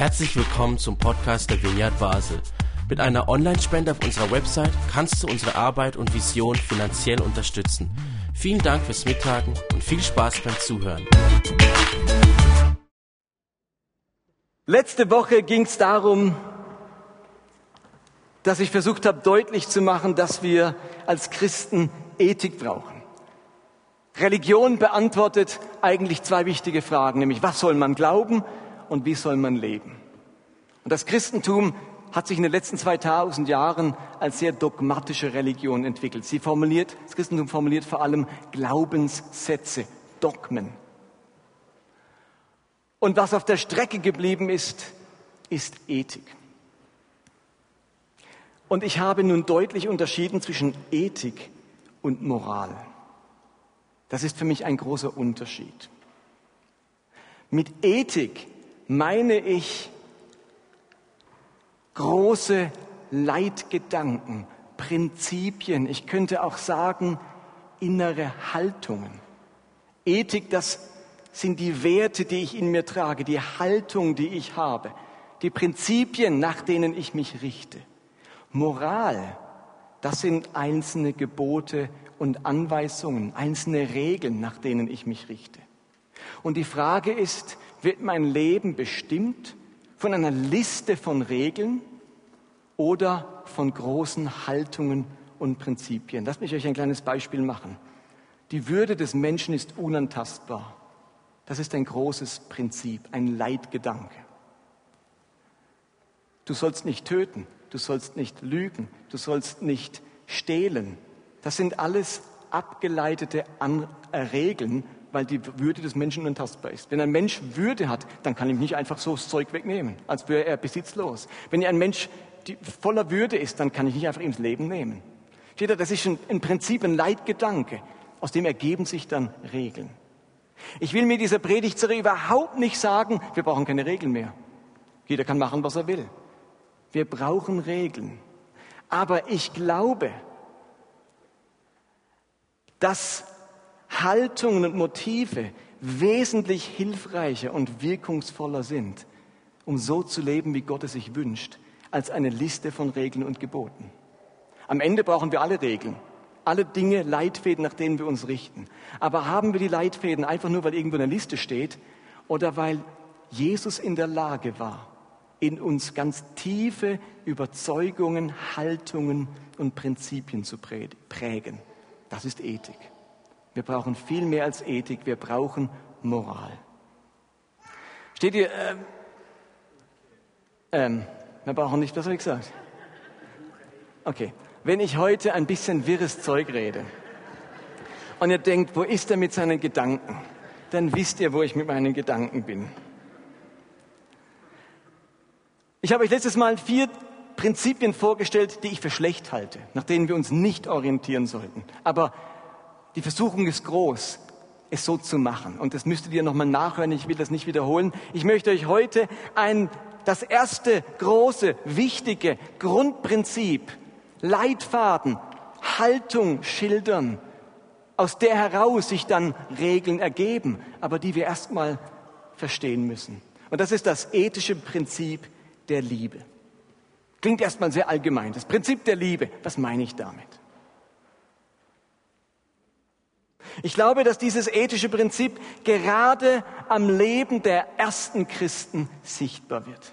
Herzlich willkommen zum Podcast der Vineyard Basel. Mit einer Online-Spende auf unserer Website kannst du unsere Arbeit und Vision finanziell unterstützen. Vielen Dank fürs Mittagen und viel Spaß beim Zuhören. Letzte Woche ging es darum, dass ich versucht habe deutlich zu machen, dass wir als Christen Ethik brauchen. Religion beantwortet eigentlich zwei wichtige Fragen, nämlich was soll man glauben und wie soll man leben. Und das Christentum hat sich in den letzten 2000 Jahren als sehr dogmatische Religion entwickelt. Sie formuliert, das Christentum formuliert vor allem Glaubenssätze, Dogmen. Und was auf der Strecke geblieben ist, ist Ethik. Und ich habe nun deutlich unterschieden zwischen Ethik und Moral. Das ist für mich ein großer Unterschied. Mit Ethik meine ich große Leitgedanken, Prinzipien, ich könnte auch sagen innere Haltungen. Ethik, das sind die Werte, die ich in mir trage, die Haltung, die ich habe, die Prinzipien, nach denen ich mich richte. Moral, das sind einzelne Gebote und Anweisungen, einzelne Regeln, nach denen ich mich richte. Und die Frage ist, wird mein Leben bestimmt von einer Liste von Regeln oder von großen Haltungen und Prinzipien? Lass mich euch ein kleines Beispiel machen. Die Würde des Menschen ist unantastbar. Das ist ein großes Prinzip, ein Leitgedanke. Du sollst nicht töten, du sollst nicht lügen, du sollst nicht stehlen. Das sind alles abgeleitete An Regeln weil die Würde des Menschen unantastbar ist. Wenn ein Mensch Würde hat, dann kann ihm nicht einfach so das Zeug wegnehmen, als wäre er besitzlos. Wenn ein Mensch voller Würde ist, dann kann ich nicht einfach ihm das Leben nehmen. Steht da, das ist im Prinzip ein Leitgedanke, aus dem ergeben sich dann Regeln. Ich will mit dieser Predigtserie überhaupt nicht sagen, wir brauchen keine Regeln mehr. Jeder kann machen, was er will. Wir brauchen Regeln. Aber ich glaube, dass Haltungen und Motive wesentlich hilfreicher und wirkungsvoller sind, um so zu leben, wie Gott es sich wünscht, als eine Liste von Regeln und Geboten. Am Ende brauchen wir alle Regeln, alle Dinge, Leitfäden, nach denen wir uns richten. Aber haben wir die Leitfäden einfach nur, weil irgendwo eine Liste steht oder weil Jesus in der Lage war, in uns ganz tiefe Überzeugungen, Haltungen und Prinzipien zu prägen? Das ist Ethik. Wir brauchen viel mehr als Ethik, wir brauchen Moral. Steht ihr, ähm, ähm, wir brauchen nicht, was habe ich gesagt? Okay, wenn ich heute ein bisschen wirres Zeug rede und ihr denkt, wo ist er mit seinen Gedanken, dann wisst ihr, wo ich mit meinen Gedanken bin. Ich habe euch letztes Mal vier Prinzipien vorgestellt, die ich für schlecht halte, nach denen wir uns nicht orientieren sollten. Aber die Versuchung ist groß, es so zu machen. Und das müsstet ihr nochmal nachhören. Ich will das nicht wiederholen. Ich möchte euch heute ein, das erste große, wichtige Grundprinzip, Leitfaden, Haltung schildern, aus der heraus sich dann Regeln ergeben, aber die wir erstmal verstehen müssen. Und das ist das ethische Prinzip der Liebe. Klingt erstmal sehr allgemein. Das Prinzip der Liebe, was meine ich damit? Ich glaube, dass dieses ethische Prinzip gerade am Leben der ersten Christen sichtbar wird.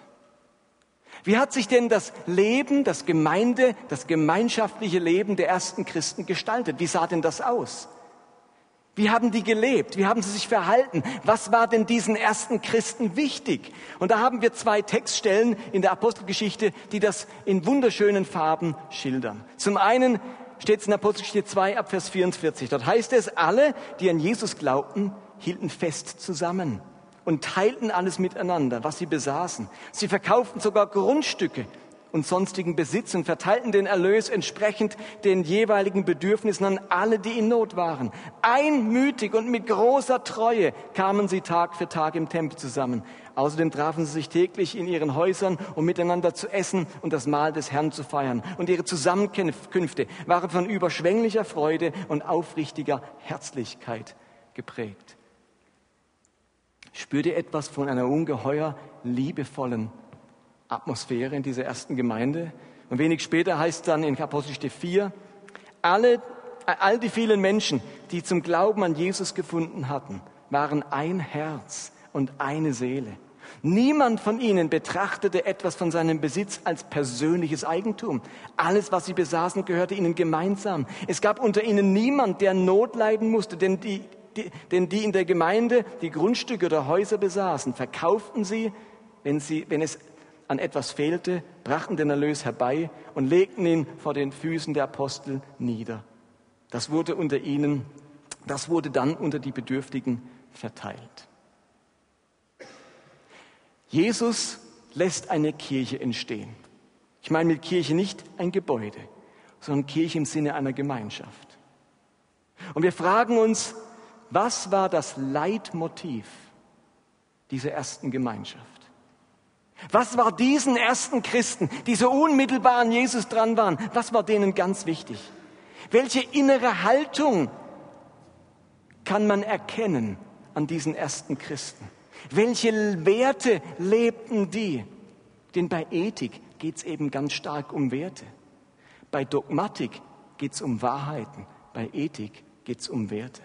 Wie hat sich denn das Leben, das Gemeinde, das gemeinschaftliche Leben der ersten Christen gestaltet? Wie sah denn das aus? Wie haben die gelebt? Wie haben sie sich verhalten? Was war denn diesen ersten Christen wichtig? Und da haben wir zwei Textstellen in der Apostelgeschichte, die das in wunderschönen Farben schildern. Zum einen steht es in Apostelgeschichte 2 ab Vers 44. Dort heißt es, alle, die an Jesus glaubten, hielten fest zusammen und teilten alles miteinander, was sie besaßen. Sie verkauften sogar Grundstücke und sonstigen Besitz und verteilten den Erlös entsprechend den jeweiligen Bedürfnissen an alle, die in Not waren. Einmütig und mit großer Treue kamen sie Tag für Tag im Tempel zusammen. Außerdem trafen sie sich täglich in ihren Häusern, um miteinander zu essen und das Mahl des Herrn zu feiern. Und ihre Zusammenkünfte waren von überschwänglicher Freude und aufrichtiger Herzlichkeit geprägt. spürte etwas von einer ungeheuer liebevollen Atmosphäre in dieser ersten Gemeinde. Und wenig später heißt dann in Apostelgeschichte 4, alle, all die vielen Menschen, die zum Glauben an Jesus gefunden hatten, waren ein Herz und eine Seele. Niemand von ihnen betrachtete etwas von seinem Besitz als persönliches Eigentum. Alles, was sie besaßen, gehörte ihnen gemeinsam. Es gab unter ihnen niemand, der Not leiden musste, denn die, die, denn die in der Gemeinde die Grundstücke oder Häuser besaßen, verkauften sie, wenn, sie, wenn es an etwas fehlte, brachten den Erlös herbei und legten ihn vor den Füßen der Apostel nieder. Das wurde unter ihnen, das wurde dann unter die Bedürftigen verteilt. Jesus lässt eine Kirche entstehen. Ich meine mit Kirche nicht ein Gebäude, sondern Kirche im Sinne einer Gemeinschaft. Und wir fragen uns, was war das Leitmotiv dieser ersten Gemeinschaft? Was war diesen ersten Christen, die so unmittelbar an Jesus dran waren, was war denen ganz wichtig? Welche innere Haltung kann man erkennen an diesen ersten Christen? Welche Werte lebten die? Denn bei Ethik geht es eben ganz stark um Werte. Bei Dogmatik geht es um Wahrheiten. Bei Ethik geht es um Werte.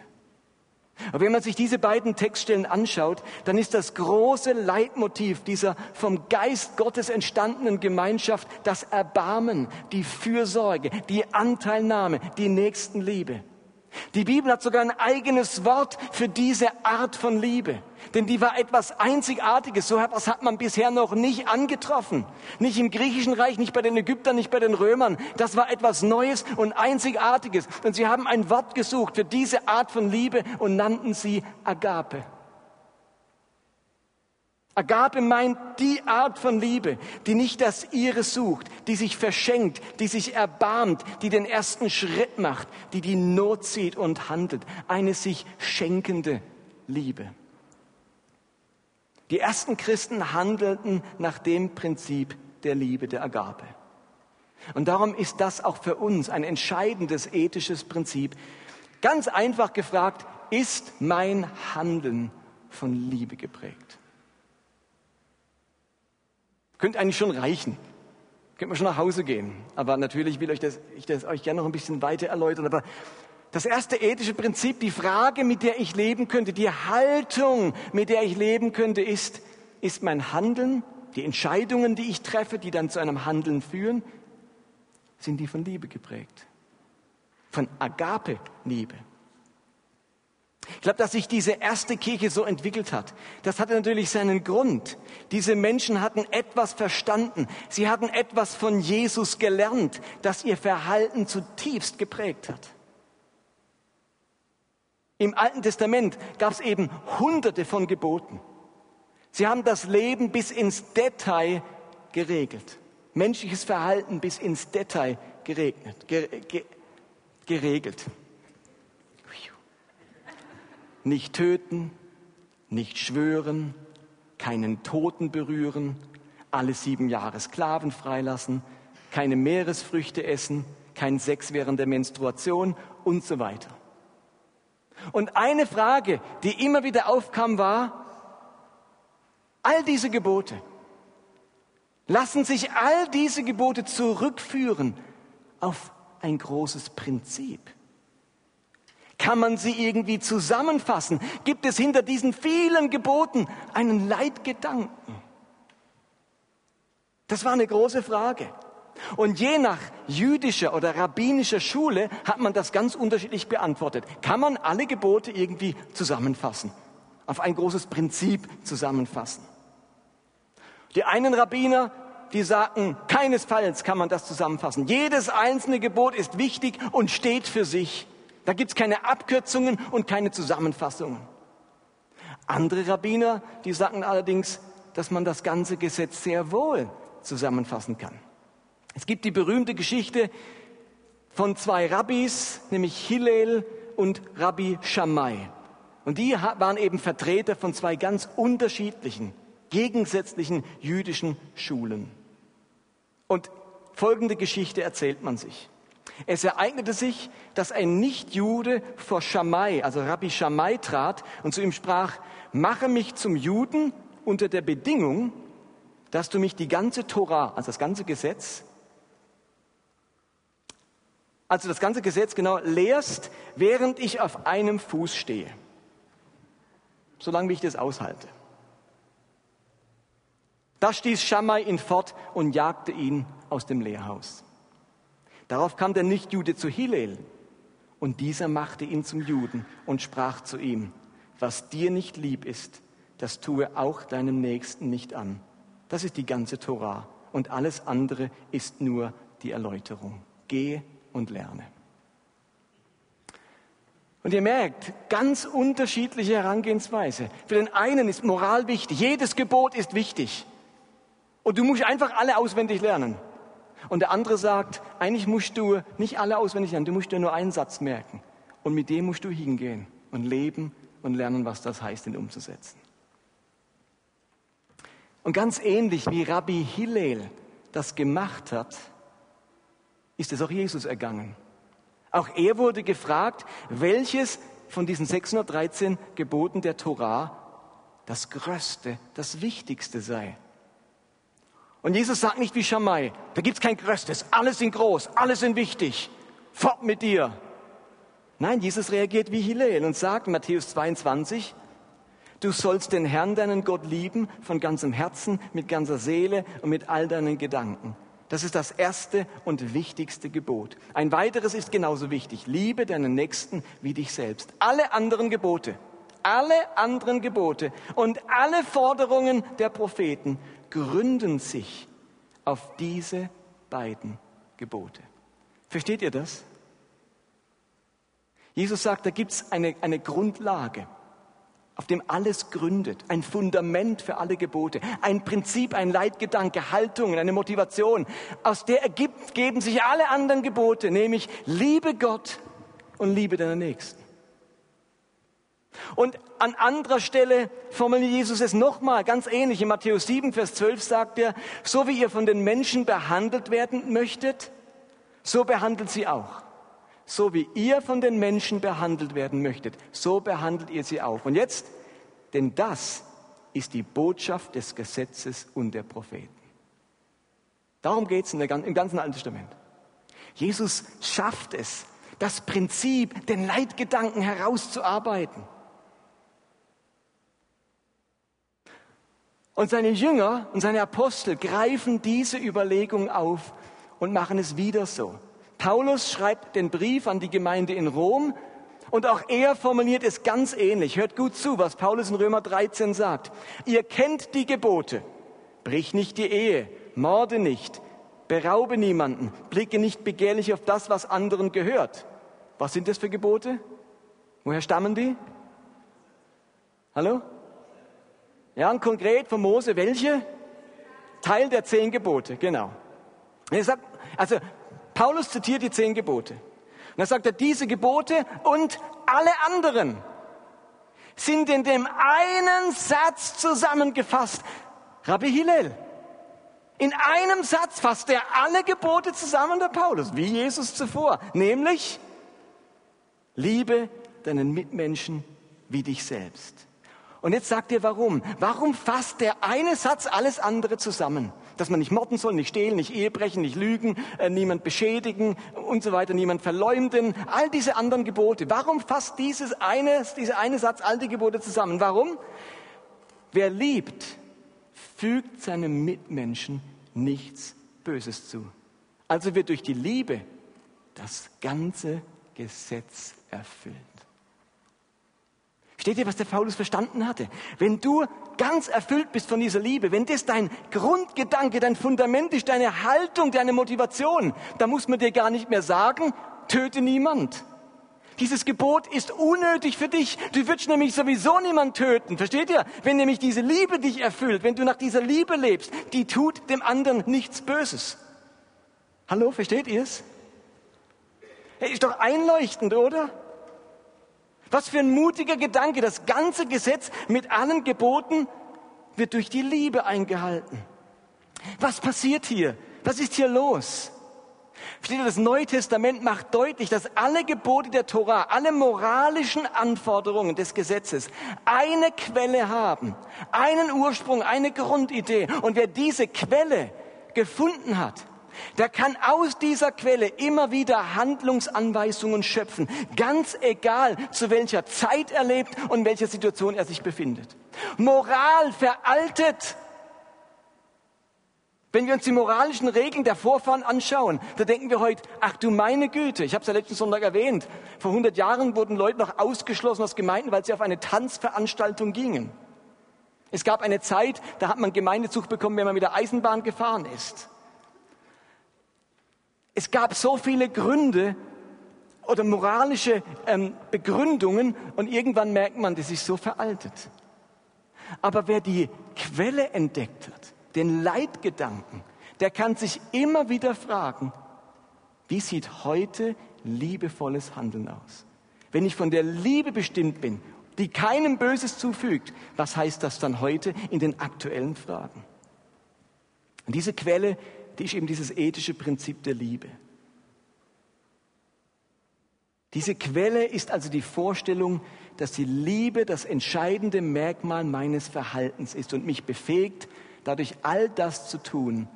Aber wenn man sich diese beiden Textstellen anschaut, dann ist das große Leitmotiv dieser vom Geist Gottes entstandenen Gemeinschaft das Erbarmen, die Fürsorge, die Anteilnahme, die Nächstenliebe. Die Bibel hat sogar ein eigenes Wort für diese Art von Liebe. Denn die war etwas Einzigartiges. So etwas hat man bisher noch nicht angetroffen. Nicht im griechischen Reich, nicht bei den Ägyptern, nicht bei den Römern. Das war etwas Neues und Einzigartiges. Und sie haben ein Wort gesucht für diese Art von Liebe und nannten sie Agape. Agape meint die Art von Liebe, die nicht das ihre sucht, die sich verschenkt, die sich erbarmt, die den ersten Schritt macht, die die Not zieht und handelt. Eine sich schenkende Liebe. Die ersten Christen handelten nach dem Prinzip der Liebe, der Agape. Und darum ist das auch für uns ein entscheidendes ethisches Prinzip. Ganz einfach gefragt, ist mein Handeln von Liebe geprägt? Könnte eigentlich schon reichen. Könnte man schon nach Hause gehen. Aber natürlich will ich das, ich das euch gerne noch ein bisschen weiter erläutern. Aber das erste ethische Prinzip, die Frage, mit der ich leben könnte, die Haltung, mit der ich leben könnte, ist, ist mein Handeln, die Entscheidungen, die ich treffe, die dann zu einem Handeln führen, sind die von Liebe geprägt. Von Agape-Liebe. Ich glaube, dass sich diese erste Kirche so entwickelt hat, das hatte natürlich seinen Grund. Diese Menschen hatten etwas verstanden. Sie hatten etwas von Jesus gelernt, das ihr Verhalten zutiefst geprägt hat. Im Alten Testament gab es eben hunderte von Geboten. Sie haben das Leben bis ins Detail geregelt. Menschliches Verhalten bis ins Detail geregnet, geregelt. Nicht töten, nicht schwören, keinen Toten berühren, alle sieben Jahre Sklaven freilassen, keine Meeresfrüchte essen, kein Sex während der Menstruation und so weiter. Und eine Frage, die immer wieder aufkam, war, all diese Gebote, lassen sich all diese Gebote zurückführen auf ein großes Prinzip. Kann man sie irgendwie zusammenfassen? Gibt es hinter diesen vielen Geboten einen Leitgedanken? Das war eine große Frage. Und je nach jüdischer oder rabbinischer Schule hat man das ganz unterschiedlich beantwortet. Kann man alle Gebote irgendwie zusammenfassen? Auf ein großes Prinzip zusammenfassen? Die einen Rabbiner, die sagten, keinesfalls kann man das zusammenfassen. Jedes einzelne Gebot ist wichtig und steht für sich. Da gibt es keine Abkürzungen und keine Zusammenfassungen. Andere Rabbiner, die sagen allerdings, dass man das ganze Gesetz sehr wohl zusammenfassen kann. Es gibt die berühmte Geschichte von zwei Rabbis, nämlich Hillel und Rabbi Shammai. Und die waren eben Vertreter von zwei ganz unterschiedlichen, gegensätzlichen jüdischen Schulen. Und folgende Geschichte erzählt man sich. Es ereignete sich, dass ein Nichtjude vor Schamai, also Rabbi Schamai, trat und zu ihm sprach, mache mich zum Juden unter der Bedingung, dass du mich die ganze Tora, also das ganze Gesetz, also das ganze Gesetz genau lehrst, während ich auf einem Fuß stehe. Solange wie ich das aushalte. Da stieß Schamai ihn fort und jagte ihn aus dem Lehrhaus. Darauf kam der Nichtjude zu Hillel und dieser machte ihn zum Juden und sprach zu ihm, was dir nicht lieb ist, das tue auch deinem Nächsten nicht an. Das ist die ganze Torah und alles andere ist nur die Erläuterung. Gehe und lerne. Und ihr merkt, ganz unterschiedliche Herangehensweise. Für den einen ist Moral wichtig, jedes Gebot ist wichtig. Und du musst einfach alle auswendig lernen. Und der andere sagt, eigentlich musst du nicht alle auswendig lernen, du musst dir nur einen Satz merken. Und mit dem musst du hingehen und leben und lernen, was das heißt, ihn umzusetzen. Und ganz ähnlich wie Rabbi Hillel das gemacht hat, ist es auch Jesus ergangen. Auch er wurde gefragt, welches von diesen 613 Geboten der Torah das Größte, das Wichtigste sei. Und Jesus sagt nicht wie Schamai, da gibt's kein Größtes, alles sind groß, alles sind wichtig, fort mit dir. Nein, Jesus reagiert wie Hillel und sagt Matthäus 22, du sollst den Herrn, deinen Gott lieben, von ganzem Herzen, mit ganzer Seele und mit all deinen Gedanken. Das ist das erste und wichtigste Gebot. Ein weiteres ist genauso wichtig. Liebe deinen Nächsten wie dich selbst. Alle anderen Gebote, alle anderen Gebote und alle Forderungen der Propheten gründen sich auf diese beiden Gebote. Versteht ihr das? Jesus sagt, da gibt es eine, eine Grundlage auf dem alles gründet, ein Fundament für alle Gebote, ein Prinzip, ein Leitgedanke, Haltungen, eine Motivation, aus der ergibt, geben sich alle anderen Gebote, nämlich liebe Gott und liebe deinen Nächsten. Und an anderer Stelle formuliert Jesus es nochmal ganz ähnlich. In Matthäus 7, Vers 12 sagt er, so wie ihr von den Menschen behandelt werden möchtet, so behandelt sie auch so wie ihr von den Menschen behandelt werden möchtet, so behandelt ihr sie auch. Und jetzt, denn das ist die Botschaft des Gesetzes und der Propheten. Darum geht es im ganzen Alten Testament. Jesus schafft es, das Prinzip, den Leitgedanken herauszuarbeiten. Und seine Jünger und seine Apostel greifen diese Überlegung auf und machen es wieder so. Paulus schreibt den Brief an die Gemeinde in Rom und auch er formuliert es ganz ähnlich. Hört gut zu, was Paulus in Römer 13 sagt. Ihr kennt die Gebote. Brich nicht die Ehe, morde nicht, beraube niemanden, blicke nicht begehrlich auf das, was anderen gehört. Was sind das für Gebote? Woher stammen die? Hallo? Ja, und konkret von Mose, welche? Teil der zehn Gebote, genau. Sagt, also Paulus zitiert die zehn Gebote. Und er sagt er, diese Gebote und alle anderen sind in dem einen Satz zusammengefasst. Rabbi Hillel. In einem Satz fasst er alle Gebote zusammen, der Paulus, wie Jesus zuvor. Nämlich, liebe deinen Mitmenschen wie dich selbst. Und jetzt sagt er warum. Warum fasst der eine Satz alles andere zusammen? Dass man nicht morden soll, nicht stehlen, nicht Ehebrechen, nicht lügen, äh, niemand beschädigen und so weiter, niemand verleumden. All diese anderen Gebote. Warum fasst dieses eine, dieser eine Satz all die Gebote zusammen? Warum? Wer liebt, fügt seinem Mitmenschen nichts Böses zu. Also wird durch die Liebe das ganze Gesetz erfüllt. Steht ihr, was der Paulus verstanden hatte? Wenn du ganz erfüllt bist von dieser Liebe, wenn das dein Grundgedanke, dein Fundament ist, deine Haltung, deine Motivation, dann muss man dir gar nicht mehr sagen, töte niemand. Dieses Gebot ist unnötig für dich. Du würdest nämlich sowieso niemand töten. Versteht ihr? Wenn nämlich diese Liebe dich erfüllt, wenn du nach dieser Liebe lebst, die tut dem anderen nichts Böses. Hallo, versteht ihr es? Hey, ist doch einleuchtend, oder? Was für ein mutiger Gedanke. Das ganze Gesetz mit allen Geboten wird durch die Liebe eingehalten. Was passiert hier? Was ist hier los? Versteht das Neue Testament macht deutlich, dass alle Gebote der Tora, alle moralischen Anforderungen des Gesetzes eine Quelle haben, einen Ursprung, eine Grundidee. Und wer diese Quelle gefunden hat, der kann aus dieser Quelle immer wieder Handlungsanweisungen schöpfen, ganz egal, zu welcher Zeit er lebt und in welcher Situation er sich befindet. Moral veraltet. Wenn wir uns die moralischen Regeln der Vorfahren anschauen, da denken wir heute, ach du meine Güte, ich habe es ja letzten Sonntag erwähnt, vor 100 Jahren wurden Leute noch ausgeschlossen aus Gemeinden, weil sie auf eine Tanzveranstaltung gingen. Es gab eine Zeit, da hat man Gemeindezug bekommen, wenn man mit der Eisenbahn gefahren ist. Es gab so viele Gründe oder moralische ähm, Begründungen und irgendwann merkt man, das ist so veraltet. Aber wer die Quelle entdeckt hat, den Leitgedanken, der kann sich immer wieder fragen, wie sieht heute liebevolles Handeln aus? Wenn ich von der Liebe bestimmt bin, die keinem Böses zufügt, was heißt das dann heute in den aktuellen Fragen? Und diese Quelle die ist eben dieses ethische Prinzip der Liebe. Diese Quelle ist also die Vorstellung, dass die Liebe das entscheidende Merkmal meines Verhaltens ist und mich befähigt, dadurch all das zu tun,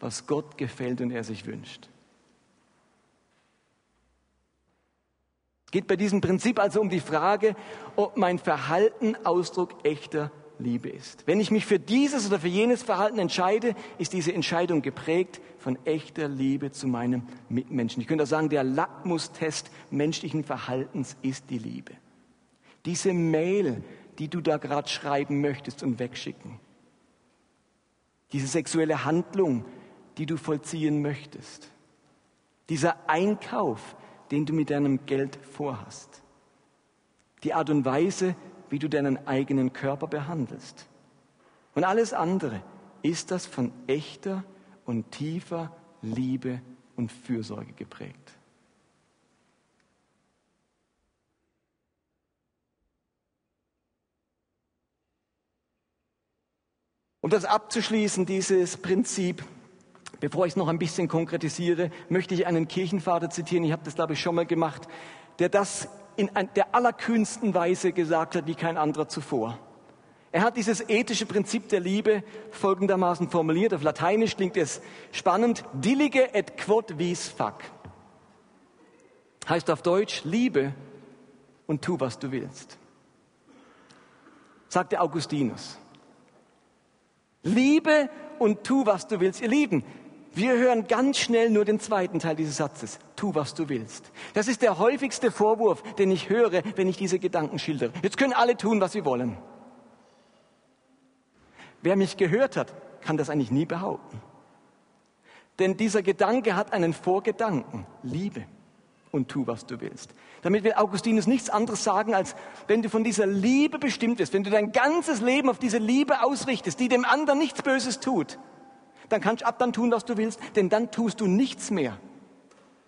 was Gott gefällt und er sich wünscht. Es geht bei diesem Prinzip also um die Frage, ob mein Verhalten Ausdruck echter Liebe ist. Wenn ich mich für dieses oder für jenes Verhalten entscheide, ist diese Entscheidung geprägt von echter Liebe zu meinem Mitmenschen. Ich könnte auch sagen, der Lackmustest menschlichen Verhaltens ist die Liebe. Diese Mail, die du da gerade schreiben möchtest und wegschicken. Diese sexuelle Handlung, die du vollziehen möchtest. Dieser Einkauf, den du mit deinem Geld vorhast. Die Art und Weise, wie du deinen eigenen Körper behandelst. Und alles andere ist das von echter und tiefer Liebe und Fürsorge geprägt. Um das abzuschließen, dieses Prinzip, bevor ich es noch ein bisschen konkretisiere, möchte ich einen Kirchenvater zitieren. Ich habe das, glaube ich, schon mal gemacht, der das in der allerkühnsten Weise gesagt hat wie kein anderer zuvor. Er hat dieses ethische Prinzip der Liebe folgendermaßen formuliert. Auf Lateinisch klingt es spannend. Dillige et quod vis fac. Heißt auf Deutsch, liebe und tu, was du willst. Sagte Augustinus. Liebe und tu, was du willst. Ihr Lieben, wir hören ganz schnell nur den zweiten Teil dieses Satzes. Tu, was du willst. Das ist der häufigste Vorwurf, den ich höre, wenn ich diese Gedanken schildere. Jetzt können alle tun, was sie wollen. Wer mich gehört hat, kann das eigentlich nie behaupten. Denn dieser Gedanke hat einen Vorgedanken. Liebe und tu, was du willst. Damit will Augustinus nichts anderes sagen, als wenn du von dieser Liebe bestimmt wirst, wenn du dein ganzes Leben auf diese Liebe ausrichtest, die dem anderen nichts Böses tut, dann kannst du ab dann tun, was du willst, denn dann tust du nichts mehr,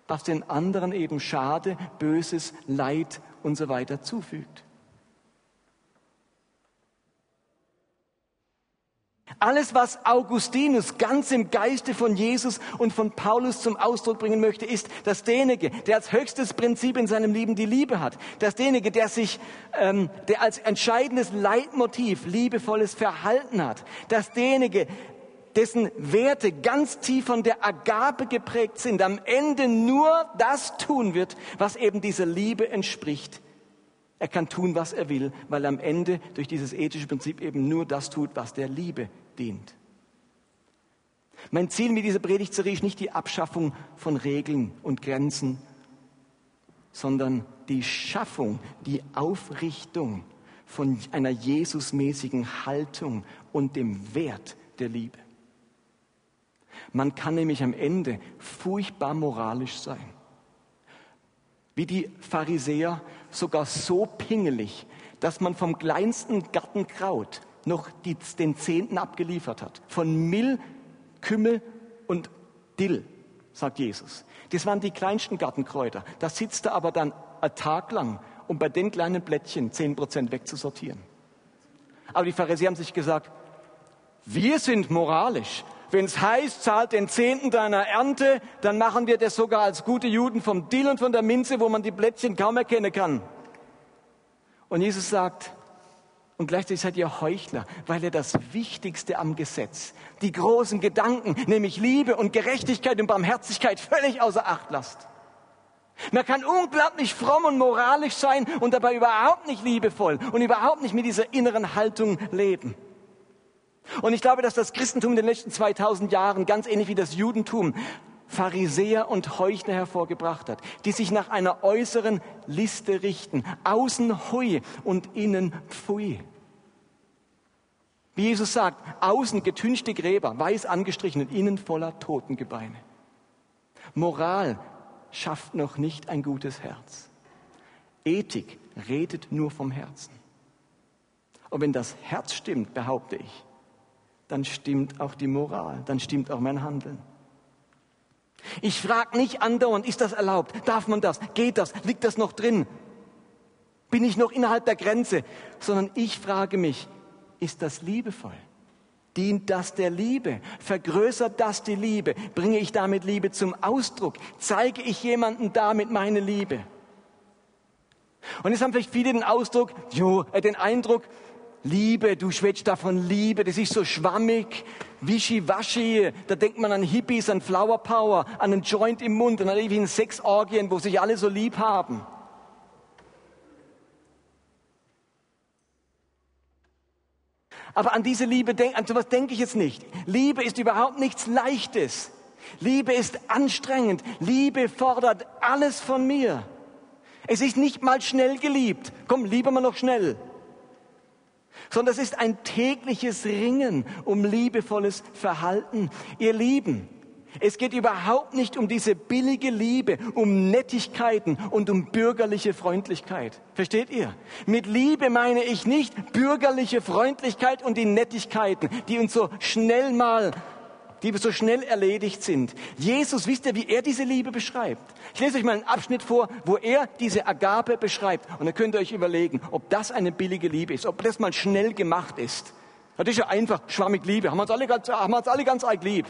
was den anderen eben Schade, Böses, Leid und so weiter zufügt. Alles, was Augustinus ganz im Geiste von Jesus und von Paulus zum Ausdruck bringen möchte, ist, dass derjenige, der als höchstes Prinzip in seinem Leben die Liebe hat, dass derjenige, der sich, ähm, der als entscheidendes Leitmotiv liebevolles Verhalten hat, dass derjenige, dessen Werte ganz tief von der Agape geprägt sind, am Ende nur das tun wird, was eben dieser Liebe entspricht. Er kann tun, was er will, weil am Ende durch dieses ethische Prinzip eben nur das tut, was der Liebe dient. Mein Ziel mit dieser Predigtserie ist nicht die Abschaffung von Regeln und Grenzen, sondern die Schaffung, die Aufrichtung von einer Jesusmäßigen Haltung und dem Wert der Liebe. Man kann nämlich am Ende furchtbar moralisch sein. Wie die Pharisäer sogar so pingelig, dass man vom kleinsten Gartenkraut noch die, den Zehnten abgeliefert hat. Von Mill, Kümmel und Dill, sagt Jesus. Das waren die kleinsten Gartenkräuter. Da sitzt er aber dann einen Tag lang, um bei den kleinen Blättchen zehn Prozent wegzusortieren. Aber die Pharisäer haben sich gesagt, wir sind moralisch. Wenn es heißt, zahlt den Zehnten deiner Ernte, dann machen wir das sogar als gute Juden vom Dill und von der Minze, wo man die Plätzchen kaum erkennen kann. Und Jesus sagt, und gleichzeitig seid ihr Heuchler, weil ihr das Wichtigste am Gesetz, die großen Gedanken, nämlich Liebe und Gerechtigkeit und Barmherzigkeit völlig außer Acht lasst. Man kann unglaublich fromm und moralisch sein und dabei überhaupt nicht liebevoll und überhaupt nicht mit dieser inneren Haltung leben. Und ich glaube, dass das Christentum in den letzten 2000 Jahren, ganz ähnlich wie das Judentum, Pharisäer und Heuchler hervorgebracht hat, die sich nach einer äußeren Liste richten, außen hui und innen pfui. Wie Jesus sagt, außen getünchte Gräber, weiß angestrichen und innen voller Totengebeine. Moral schafft noch nicht ein gutes Herz. Ethik redet nur vom Herzen. Und wenn das Herz stimmt, behaupte ich, dann stimmt auch die Moral, dann stimmt auch mein Handeln. Ich frage nicht andauernd, ist das erlaubt? Darf man das? Geht das? Liegt das noch drin? Bin ich noch innerhalb der Grenze? Sondern ich frage mich, ist das liebevoll? Dient das der Liebe? Vergrößert das die Liebe? Bringe ich damit Liebe zum Ausdruck? Zeige ich jemanden damit meine Liebe? Und jetzt haben vielleicht viele den Ausdruck, jo, äh, den Eindruck, Liebe, du schwätzt davon Liebe, das ist so schwammig, wischiwaschi. Da denkt man an Hippies, an Flower Power, an einen Joint im Mund und an irgendwie Sexorgien, wo sich alle so lieb haben. Aber an diese Liebe, an sowas denke ich jetzt nicht. Liebe ist überhaupt nichts Leichtes. Liebe ist anstrengend. Liebe fordert alles von mir. Es ist nicht mal schnell geliebt. Komm, lieber mal noch schnell sondern es ist ein tägliches Ringen um liebevolles Verhalten. Ihr Lieben, es geht überhaupt nicht um diese billige Liebe, um Nettigkeiten und um bürgerliche Freundlichkeit. Versteht ihr? Mit Liebe meine ich nicht bürgerliche Freundlichkeit und die Nettigkeiten, die uns so schnell mal die so schnell erledigt sind. Jesus, wisst ihr, wie er diese Liebe beschreibt? Ich lese euch mal einen Abschnitt vor, wo er diese Agape beschreibt. Und dann könnt ihr euch überlegen, ob das eine billige Liebe ist, ob das mal schnell gemacht ist. Das ist ja einfach schwammig Liebe. Haben wir uns alle ganz, haben wir uns alle ganz arg lieb.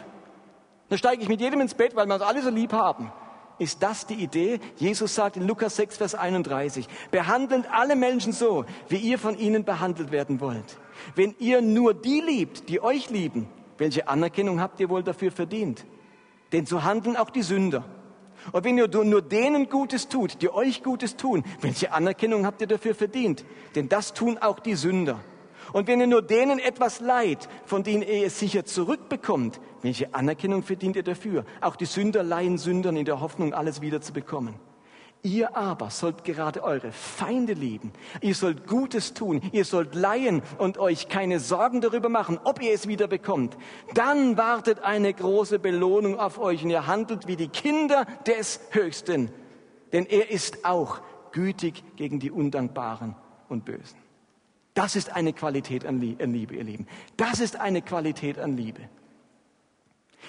Dann steige ich mit jedem ins Bett, weil wir uns alle so lieb haben. Ist das die Idee? Jesus sagt in Lukas 6, Vers 31, behandelt alle Menschen so, wie ihr von ihnen behandelt werden wollt. Wenn ihr nur die liebt, die euch lieben, welche Anerkennung habt ihr wohl dafür verdient? Denn so handeln auch die Sünder. Und wenn ihr nur denen Gutes tut, die euch Gutes tun, welche Anerkennung habt ihr dafür verdient? Denn das tun auch die Sünder. Und wenn ihr nur denen etwas leiht, von denen ihr es sicher zurückbekommt, welche Anerkennung verdient ihr dafür? Auch die Sünder leihen Sündern in der Hoffnung, alles wieder zu bekommen. Ihr aber sollt gerade eure Feinde lieben. Ihr sollt Gutes tun. Ihr sollt leihen und euch keine Sorgen darüber machen, ob ihr es wieder bekommt. Dann wartet eine große Belohnung auf euch und ihr handelt wie die Kinder des Höchsten. Denn er ist auch gütig gegen die Undankbaren und Bösen. Das ist eine Qualität an Liebe, ihr Lieben. Das ist eine Qualität an Liebe.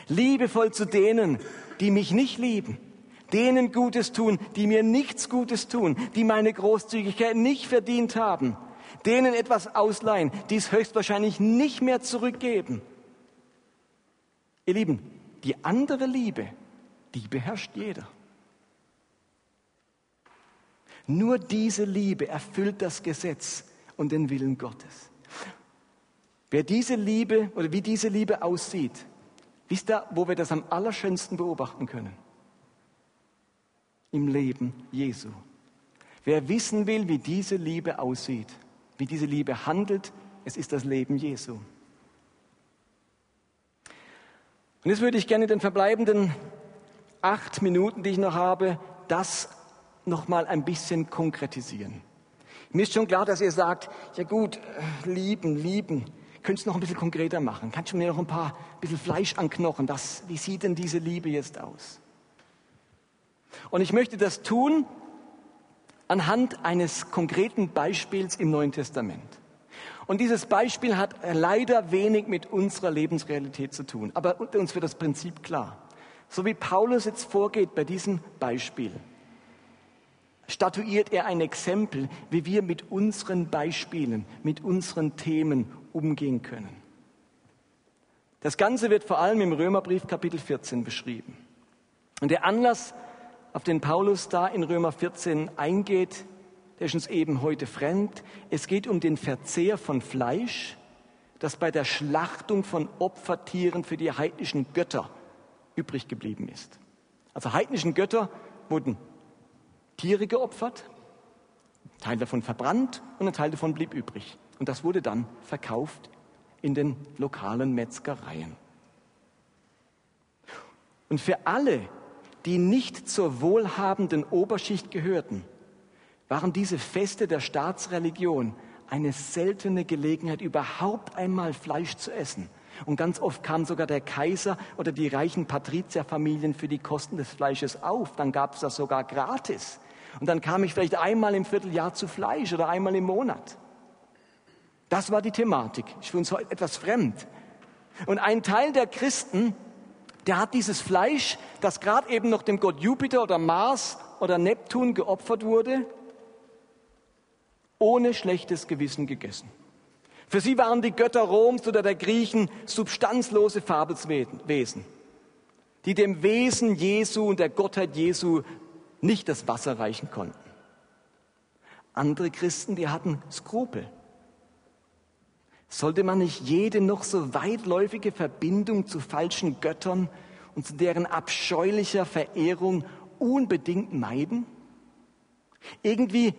Liebevoll zu denen, die mich nicht lieben denen Gutes tun, die mir nichts Gutes tun, die meine Großzügigkeit nicht verdient haben, denen etwas ausleihen, die es höchstwahrscheinlich nicht mehr zurückgeben. Ihr Lieben, die andere Liebe, die beherrscht jeder. Nur diese Liebe erfüllt das Gesetz und den Willen Gottes. Wer diese Liebe oder wie diese Liebe aussieht, wisst ihr, wo wir das am allerschönsten beobachten können? Im Leben Jesu. Wer wissen will, wie diese Liebe aussieht, wie diese Liebe handelt, es ist das Leben Jesu. Und jetzt würde ich gerne den verbleibenden acht Minuten, die ich noch habe, das noch mal ein bisschen konkretisieren. Mir ist schon klar, dass ihr sagt, ja gut, äh, lieben, lieben. Könntest du noch ein bisschen konkreter machen? Kannst du mir noch ein paar ein bisschen Fleisch anknochen? Das, wie sieht denn diese Liebe jetzt aus? Und ich möchte das tun anhand eines konkreten Beispiels im Neuen Testament. Und dieses Beispiel hat leider wenig mit unserer Lebensrealität zu tun, aber uns wird das Prinzip klar. So wie Paulus jetzt vorgeht bei diesem Beispiel, statuiert er ein Exempel, wie wir mit unseren Beispielen, mit unseren Themen umgehen können. Das Ganze wird vor allem im Römerbrief Kapitel 14 beschrieben. Und der Anlass, auf den Paulus da in Römer 14 eingeht, der ist uns eben heute fremd. Es geht um den Verzehr von Fleisch, das bei der Schlachtung von Opfertieren für die heidnischen Götter übrig geblieben ist. Also heidnischen Götter wurden Tiere geopfert, ein Teil davon verbrannt und ein Teil davon blieb übrig. Und das wurde dann verkauft in den lokalen Metzgereien. Und für alle, die nicht zur wohlhabenden Oberschicht gehörten, waren diese Feste der Staatsreligion eine seltene Gelegenheit, überhaupt einmal Fleisch zu essen. Und ganz oft kam sogar der Kaiser oder die reichen Patrizierfamilien für die Kosten des Fleisches auf. Dann gab es das sogar gratis. Und dann kam ich vielleicht einmal im Vierteljahr zu Fleisch oder einmal im Monat. Das war die Thematik. Ist für uns heute etwas fremd. Und ein Teil der Christen, der hat dieses Fleisch, das gerade eben noch dem Gott Jupiter oder Mars oder Neptun geopfert wurde, ohne schlechtes Gewissen gegessen. Für sie waren die Götter Roms oder der Griechen substanzlose Fabelswesen, die dem Wesen Jesu und der Gottheit Jesu nicht das Wasser reichen konnten. Andere Christen, die hatten Skrupel. Sollte man nicht jede noch so weitläufige Verbindung zu falschen Göttern und zu deren abscheulicher Verehrung unbedingt meiden? Irgendwie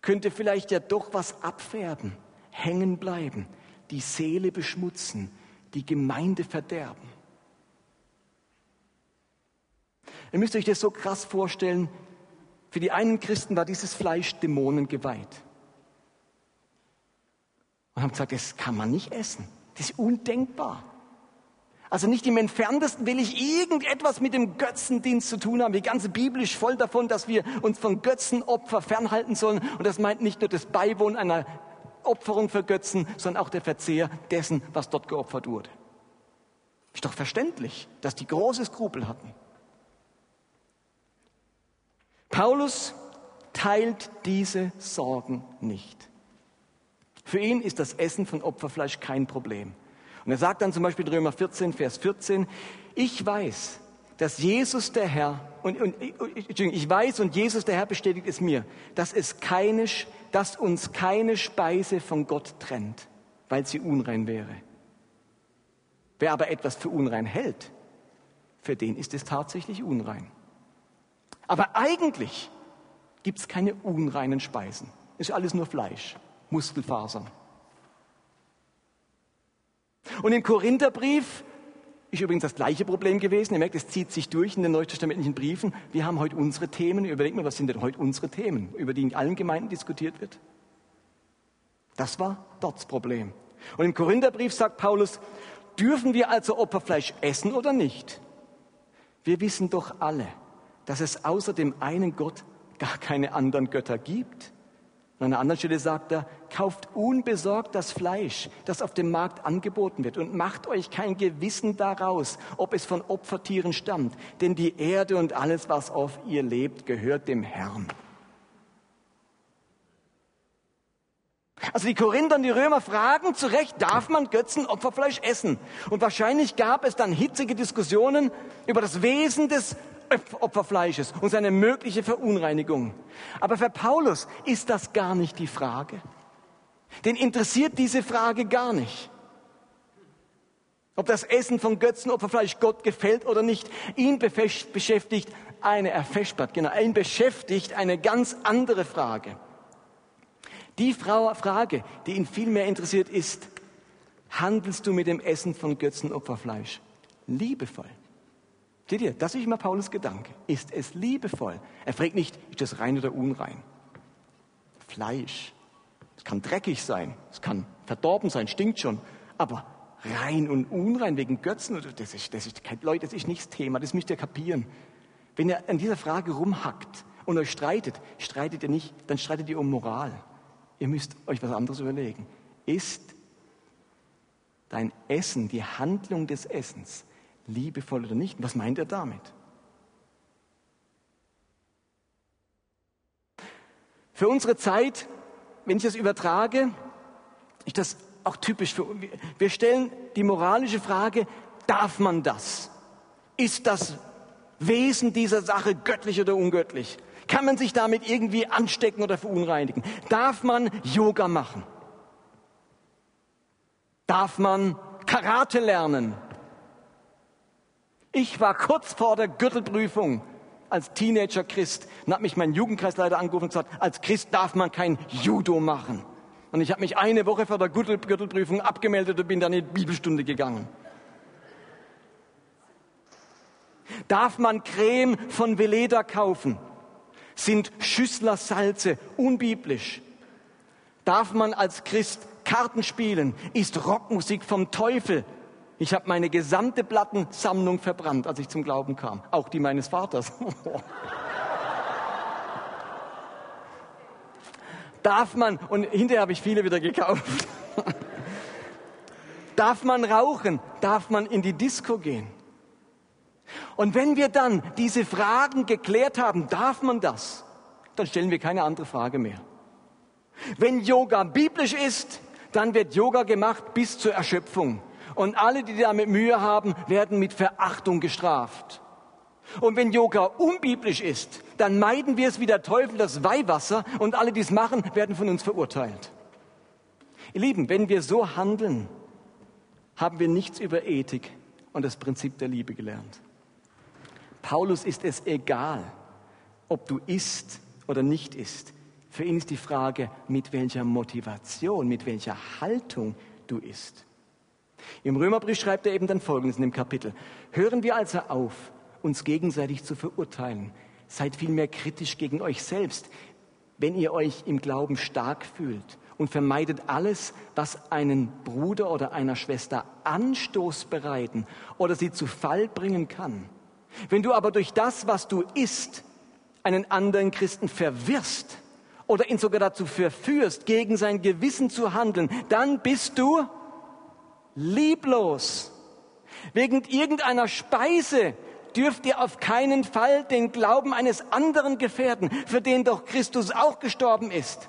könnte vielleicht ja doch was abfärben, hängen bleiben, die Seele beschmutzen, die Gemeinde verderben. Ihr müsst euch das so krass vorstellen, für die einen Christen war dieses Fleisch Dämonen geweiht. Und haben gesagt, das kann man nicht essen. Das ist undenkbar. Also nicht im entferntesten will ich irgendetwas mit dem Götzendienst zu tun haben. Die ganze Bibel ist voll davon, dass wir uns von Götzenopfer fernhalten sollen. Und das meint nicht nur das Beiwohnen einer Opferung für Götzen, sondern auch der Verzehr dessen, was dort geopfert wurde. Ist doch verständlich, dass die große Skrupel hatten. Paulus teilt diese Sorgen nicht. Für ihn ist das Essen von Opferfleisch kein Problem. Und er sagt dann zum Beispiel in Römer 14, Vers 14, ich weiß, dass Jesus der Herr, und, und ich weiß und Jesus der Herr bestätigt es mir, dass es keine, dass uns keine Speise von Gott trennt, weil sie unrein wäre. Wer aber etwas für unrein hält, für den ist es tatsächlich unrein. Aber eigentlich gibt es keine unreinen Speisen. Es ist alles nur Fleisch, Muskelfasern. Und im Korintherbrief ist übrigens das gleiche Problem gewesen. Ihr merkt, es zieht sich durch in den neutestamentlichen Briefen. Wir haben heute unsere Themen. Überlegt mal, was sind denn heute unsere Themen, über die in allen Gemeinden diskutiert wird? Das war dort das Problem. Und im Korintherbrief sagt Paulus, dürfen wir also Opferfleisch essen oder nicht? Wir wissen doch alle, dass es außer dem einen Gott gar keine anderen Götter gibt. An einer anderen Stelle sagt er, kauft unbesorgt das Fleisch, das auf dem Markt angeboten wird und macht euch kein Gewissen daraus, ob es von Opfertieren stammt, denn die Erde und alles, was auf ihr lebt, gehört dem Herrn. Also die Korinther und die Römer fragen zu Recht, darf man Götzenopferfleisch essen? Und wahrscheinlich gab es dann hitzige Diskussionen über das Wesen des Opferfleisches und seine mögliche Verunreinigung. Aber für Paulus ist das gar nicht die Frage. Den interessiert diese Frage gar nicht. Ob das Essen von Götzenopferfleisch Gott gefällt oder nicht, ihn beschäftigt eine, erfeschbart, genau, ihn beschäftigt eine ganz andere Frage. Die Frage, die ihn viel mehr interessiert, ist, handelst du mit dem Essen von Götzenopferfleisch liebevoll? Seht ihr, das ist immer Paulus Gedanke. Ist es liebevoll? Er fragt nicht, ist das rein oder unrein? Fleisch. Es kann dreckig sein, es kann verdorben sein, stinkt schon. Aber rein und unrein wegen Götzen, das ist, das ist, Leute, das ist nicht das Thema, das müsst ihr kapieren. Wenn ihr an dieser Frage rumhackt und euch streitet, streitet ihr nicht, dann streitet ihr um Moral. Ihr müsst euch was anderes überlegen. Ist dein Essen, die Handlung des Essens, liebevoll oder nicht. Was meint er damit? Für unsere Zeit, wenn ich das übertrage, ist das auch typisch für uns. Wir stellen die moralische Frage, darf man das? Ist das Wesen dieser Sache göttlich oder ungöttlich? Kann man sich damit irgendwie anstecken oder verunreinigen? Darf man Yoga machen? Darf man Karate lernen? Ich war kurz vor der Gürtelprüfung als Teenager Christ und hat mich mein Jugendkreisleiter angerufen und gesagt, als Christ darf man kein Judo machen. Und ich habe mich eine Woche vor der Gürtelprüfung abgemeldet und bin dann in die Bibelstunde gegangen. Darf man Creme von Veleda kaufen? Sind Schüssler Salze unbiblisch? Darf man als Christ Karten spielen? Ist Rockmusik vom Teufel? Ich habe meine gesamte Plattensammlung verbrannt, als ich zum Glauben kam. Auch die meines Vaters. Darf man, und hinterher habe ich viele wieder gekauft. Darf man rauchen? Darf man in die Disco gehen? Und wenn wir dann diese Fragen geklärt haben, darf man das? Dann stellen wir keine andere Frage mehr. Wenn Yoga biblisch ist, dann wird Yoga gemacht bis zur Erschöpfung. Und alle, die damit Mühe haben, werden mit Verachtung gestraft. Und wenn Yoga unbiblisch ist, dann meiden wir es wie der Teufel das Weihwasser und alle, die es machen, werden von uns verurteilt. Ihr Lieben, wenn wir so handeln, haben wir nichts über Ethik und das Prinzip der Liebe gelernt. Paulus ist es egal, ob du isst oder nicht isst. Für ihn ist die Frage, mit welcher Motivation, mit welcher Haltung du isst. Im Römerbrief schreibt er eben dann Folgendes in dem Kapitel. Hören wir also auf, uns gegenseitig zu verurteilen. Seid vielmehr kritisch gegen euch selbst, wenn ihr euch im Glauben stark fühlt und vermeidet alles, was einen Bruder oder einer Schwester Anstoß bereiten oder sie zu Fall bringen kann. Wenn du aber durch das, was du isst, einen anderen Christen verwirrst oder ihn sogar dazu verführst, gegen sein Gewissen zu handeln, dann bist du lieblos. Wegen irgendeiner Speise dürft ihr auf keinen Fall den Glauben eines anderen gefährden, für den doch Christus auch gestorben ist.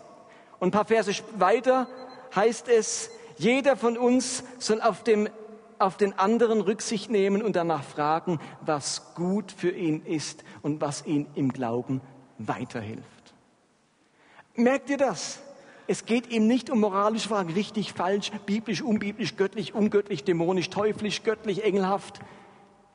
Und ein paar Verse weiter heißt es, jeder von uns soll auf, dem, auf den anderen Rücksicht nehmen und danach fragen, was gut für ihn ist und was ihn im Glauben weiterhilft. Merkt ihr das? Es geht ihm nicht um moralische Fragen, richtig, falsch, biblisch, unbiblisch, göttlich, ungöttlich, dämonisch, teuflisch, göttlich, engelhaft.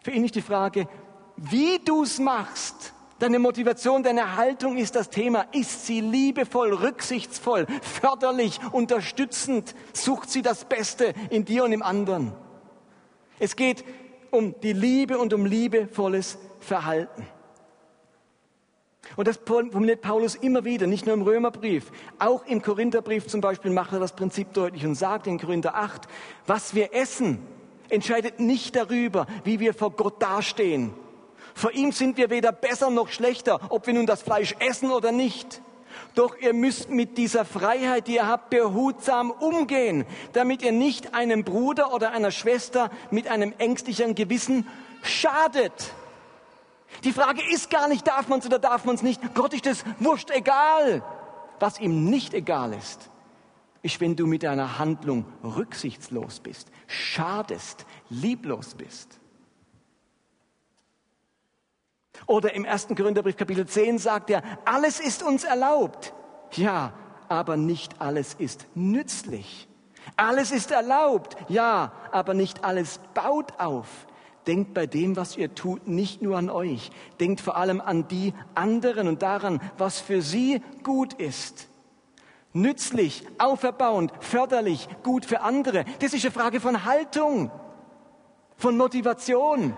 Für ihn ist die Frage, wie du es machst. Deine Motivation, deine Haltung ist das Thema. Ist sie liebevoll, rücksichtsvoll, förderlich, unterstützend? Sucht sie das Beste in dir und im anderen? Es geht um die Liebe und um liebevolles Verhalten. Und das formuliert Paulus immer wieder, nicht nur im Römerbrief, auch im Korintherbrief zum Beispiel macht er das Prinzip deutlich und sagt in Korinther 8, was wir essen, entscheidet nicht darüber, wie wir vor Gott dastehen. Vor ihm sind wir weder besser noch schlechter, ob wir nun das Fleisch essen oder nicht. Doch ihr müsst mit dieser Freiheit, die ihr habt, behutsam umgehen, damit ihr nicht einem Bruder oder einer Schwester mit einem ängstlichen Gewissen schadet. Die Frage ist gar nicht, darf man es oder darf man es nicht. Gott ist es wurscht egal. Was ihm nicht egal ist, ist, wenn du mit deiner Handlung rücksichtslos bist, schadest, lieblos bist. Oder im 1. Korintherbrief Kapitel 10 sagt er, alles ist uns erlaubt. Ja, aber nicht alles ist nützlich. Alles ist erlaubt. Ja, aber nicht alles baut auf. Denkt bei dem, was ihr tut, nicht nur an euch. Denkt vor allem an die anderen und daran, was für sie gut ist. Nützlich, auferbauend, förderlich, gut für andere. Das ist eine Frage von Haltung, von Motivation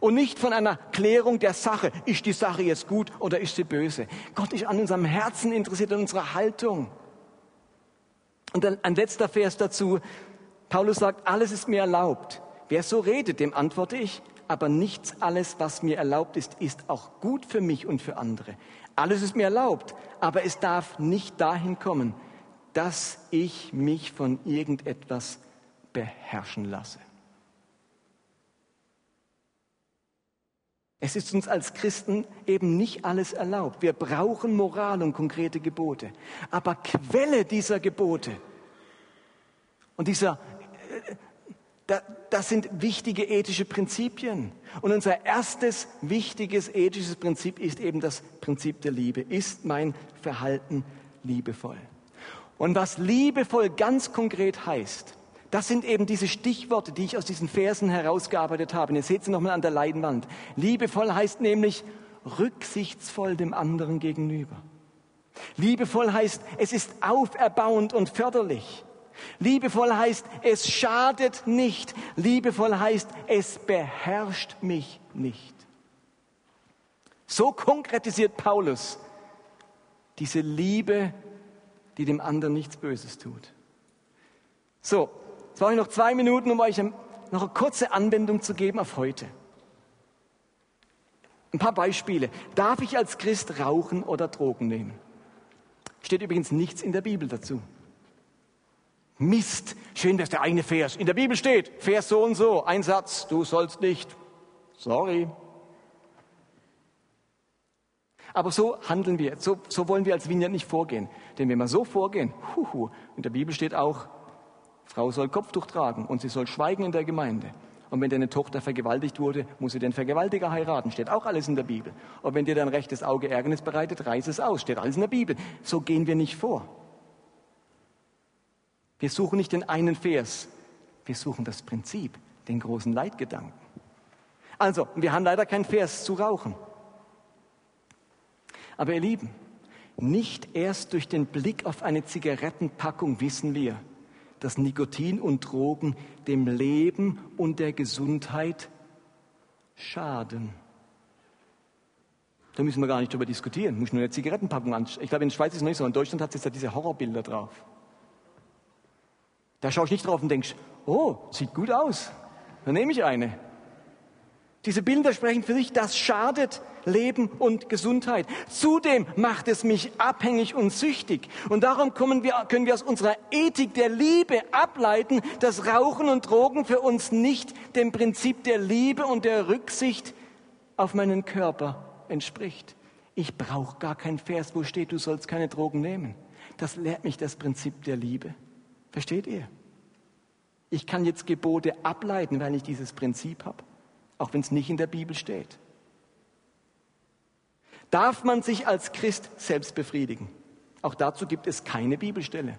und nicht von einer Klärung der Sache. Ist die Sache jetzt gut oder ist sie böse? Gott ist an unserem Herzen interessiert, an unserer Haltung. Und dann ein letzter Vers dazu. Paulus sagt, alles ist mir erlaubt. Wer so redet, dem antworte ich, aber nichts alles, was mir erlaubt ist, ist auch gut für mich und für andere. Alles ist mir erlaubt, aber es darf nicht dahin kommen, dass ich mich von irgendetwas beherrschen lasse. Es ist uns als Christen eben nicht alles erlaubt. Wir brauchen Moral und konkrete Gebote. Aber Quelle dieser Gebote Und dieser, das sind wichtige ethische Prinzipien. Und unser erstes wichtiges ethisches Prinzip ist eben das Prinzip der Liebe. Ist mein Verhalten liebevoll? Und was liebevoll ganz konkret heißt, das sind eben diese Stichworte, die ich aus diesen Versen herausgearbeitet habe. Und ihr seht sie nochmal an der Leinwand. Liebevoll heißt nämlich rücksichtsvoll dem anderen gegenüber. Liebevoll heißt, es ist auferbauend und förderlich. Liebevoll heißt, es schadet nicht. Liebevoll heißt, es beherrscht mich nicht. So konkretisiert Paulus diese Liebe, die dem anderen nichts Böses tut. So, Jetzt brauche ich noch zwei Minuten, um euch noch eine kurze Anwendung zu geben auf heute. Ein paar Beispiele. Darf ich als Christ rauchen oder Drogen nehmen? Steht übrigens nichts in der Bibel dazu. Mist, schön, dass der eine Vers in der Bibel steht. Vers so und so, ein Satz, du sollst nicht. Sorry. Aber so handeln wir, so, so wollen wir als Vineyard nicht vorgehen. Denn wenn wir so vorgehen, huhu, in der Bibel steht auch, Frau soll Kopftuch tragen und sie soll schweigen in der Gemeinde. Und wenn deine Tochter vergewaltigt wurde, muss sie den Vergewaltiger heiraten. Steht auch alles in der Bibel. Und wenn dir dein rechtes Auge Ärgernis bereitet, reiß es aus. Steht alles in der Bibel. So gehen wir nicht vor. Wir suchen nicht den einen Vers. Wir suchen das Prinzip, den großen Leitgedanken. Also, wir haben leider keinen Vers zu rauchen. Aber ihr Lieben, nicht erst durch den Blick auf eine Zigarettenpackung wissen wir, dass Nikotin und Drogen dem Leben und der Gesundheit schaden. Da müssen wir gar nicht drüber diskutieren. Muss nur eine Zigarettenpackung anschauen. Ich glaube, in der Schweiz ist es noch nicht so. In Deutschland hat es jetzt diese Horrorbilder drauf. Da schaue ich nicht drauf und denke, oh, sieht gut aus. Dann nehme ich eine. Diese Bilder sprechen für sich, das schadet Leben und Gesundheit. Zudem macht es mich abhängig und süchtig. Und darum wir, können wir aus unserer Ethik der Liebe ableiten, dass Rauchen und Drogen für uns nicht dem Prinzip der Liebe und der Rücksicht auf meinen Körper entspricht. Ich brauche gar kein Vers, wo steht, du sollst keine Drogen nehmen. Das lehrt mich das Prinzip der Liebe. Versteht ihr? Ich kann jetzt Gebote ableiten, weil ich dieses Prinzip habe auch wenn es nicht in der Bibel steht. Darf man sich als Christ selbst befriedigen? Auch dazu gibt es keine Bibelstelle.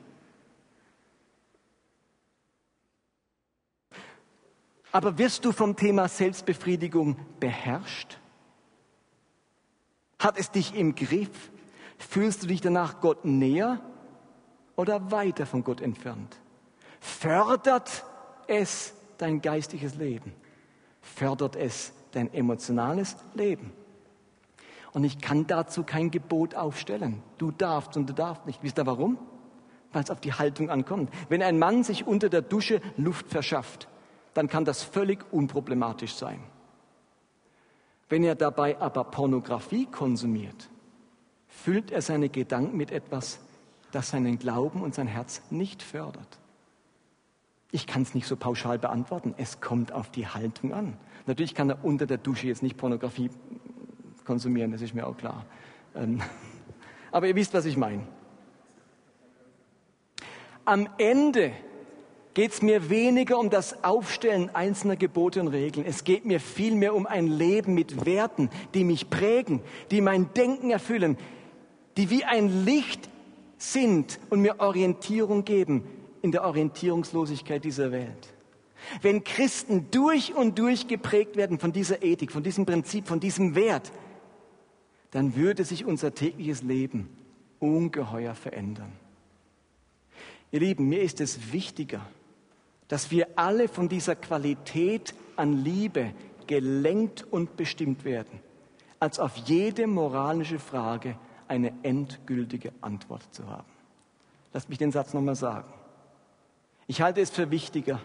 Aber wirst du vom Thema Selbstbefriedigung beherrscht? Hat es dich im Griff? Fühlst du dich danach Gott näher oder weiter von Gott entfernt? Fördert es dein geistiges Leben? fördert es dein emotionales Leben. Und ich kann dazu kein Gebot aufstellen. Du darfst und du darfst nicht. Wisst ihr warum? Weil es auf die Haltung ankommt. Wenn ein Mann sich unter der Dusche Luft verschafft, dann kann das völlig unproblematisch sein. Wenn er dabei aber Pornografie konsumiert, füllt er seine Gedanken mit etwas, das seinen Glauben und sein Herz nicht fördert. Ich kann es nicht so pauschal beantworten. Es kommt auf die Haltung an. Natürlich kann er unter der Dusche jetzt nicht Pornografie konsumieren, das ist mir auch klar. Ähm, aber ihr wisst, was ich meine. Am Ende geht es mir weniger um das Aufstellen einzelner Gebote und Regeln. Es geht mir vielmehr um ein Leben mit Werten, die mich prägen, die mein Denken erfüllen, die wie ein Licht sind und mir Orientierung geben in der Orientierungslosigkeit dieser Welt. Wenn Christen durch und durch geprägt werden von dieser Ethik, von diesem Prinzip, von diesem Wert, dann würde sich unser tägliches Leben ungeheuer verändern. Ihr Lieben, mir ist es wichtiger, dass wir alle von dieser Qualität an Liebe gelenkt und bestimmt werden, als auf jede moralische Frage eine endgültige Antwort zu haben. Lasst mich den Satz nochmal sagen. Ich halte es für wichtiger,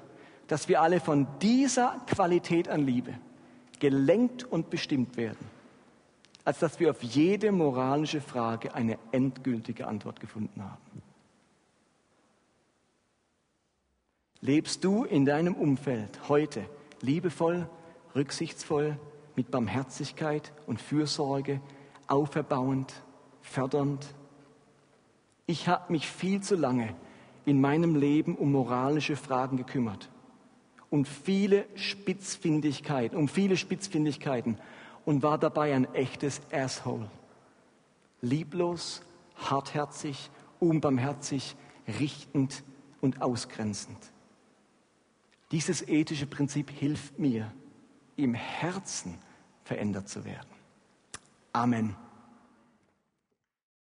dass wir alle von dieser Qualität an Liebe gelenkt und bestimmt werden, als dass wir auf jede moralische Frage eine endgültige Antwort gefunden haben. Lebst du in deinem Umfeld heute liebevoll, rücksichtsvoll, mit Barmherzigkeit und Fürsorge, auferbauend, fördernd? Ich habe mich viel zu lange in meinem Leben um moralische Fragen gekümmert und viele Spitzfindigkeiten, um viele Spitzfindigkeiten und war dabei ein echtes Asshole. Lieblos, hartherzig, unbarmherzig, richtend und ausgrenzend. Dieses ethische Prinzip hilft mir, im Herzen verändert zu werden. Amen.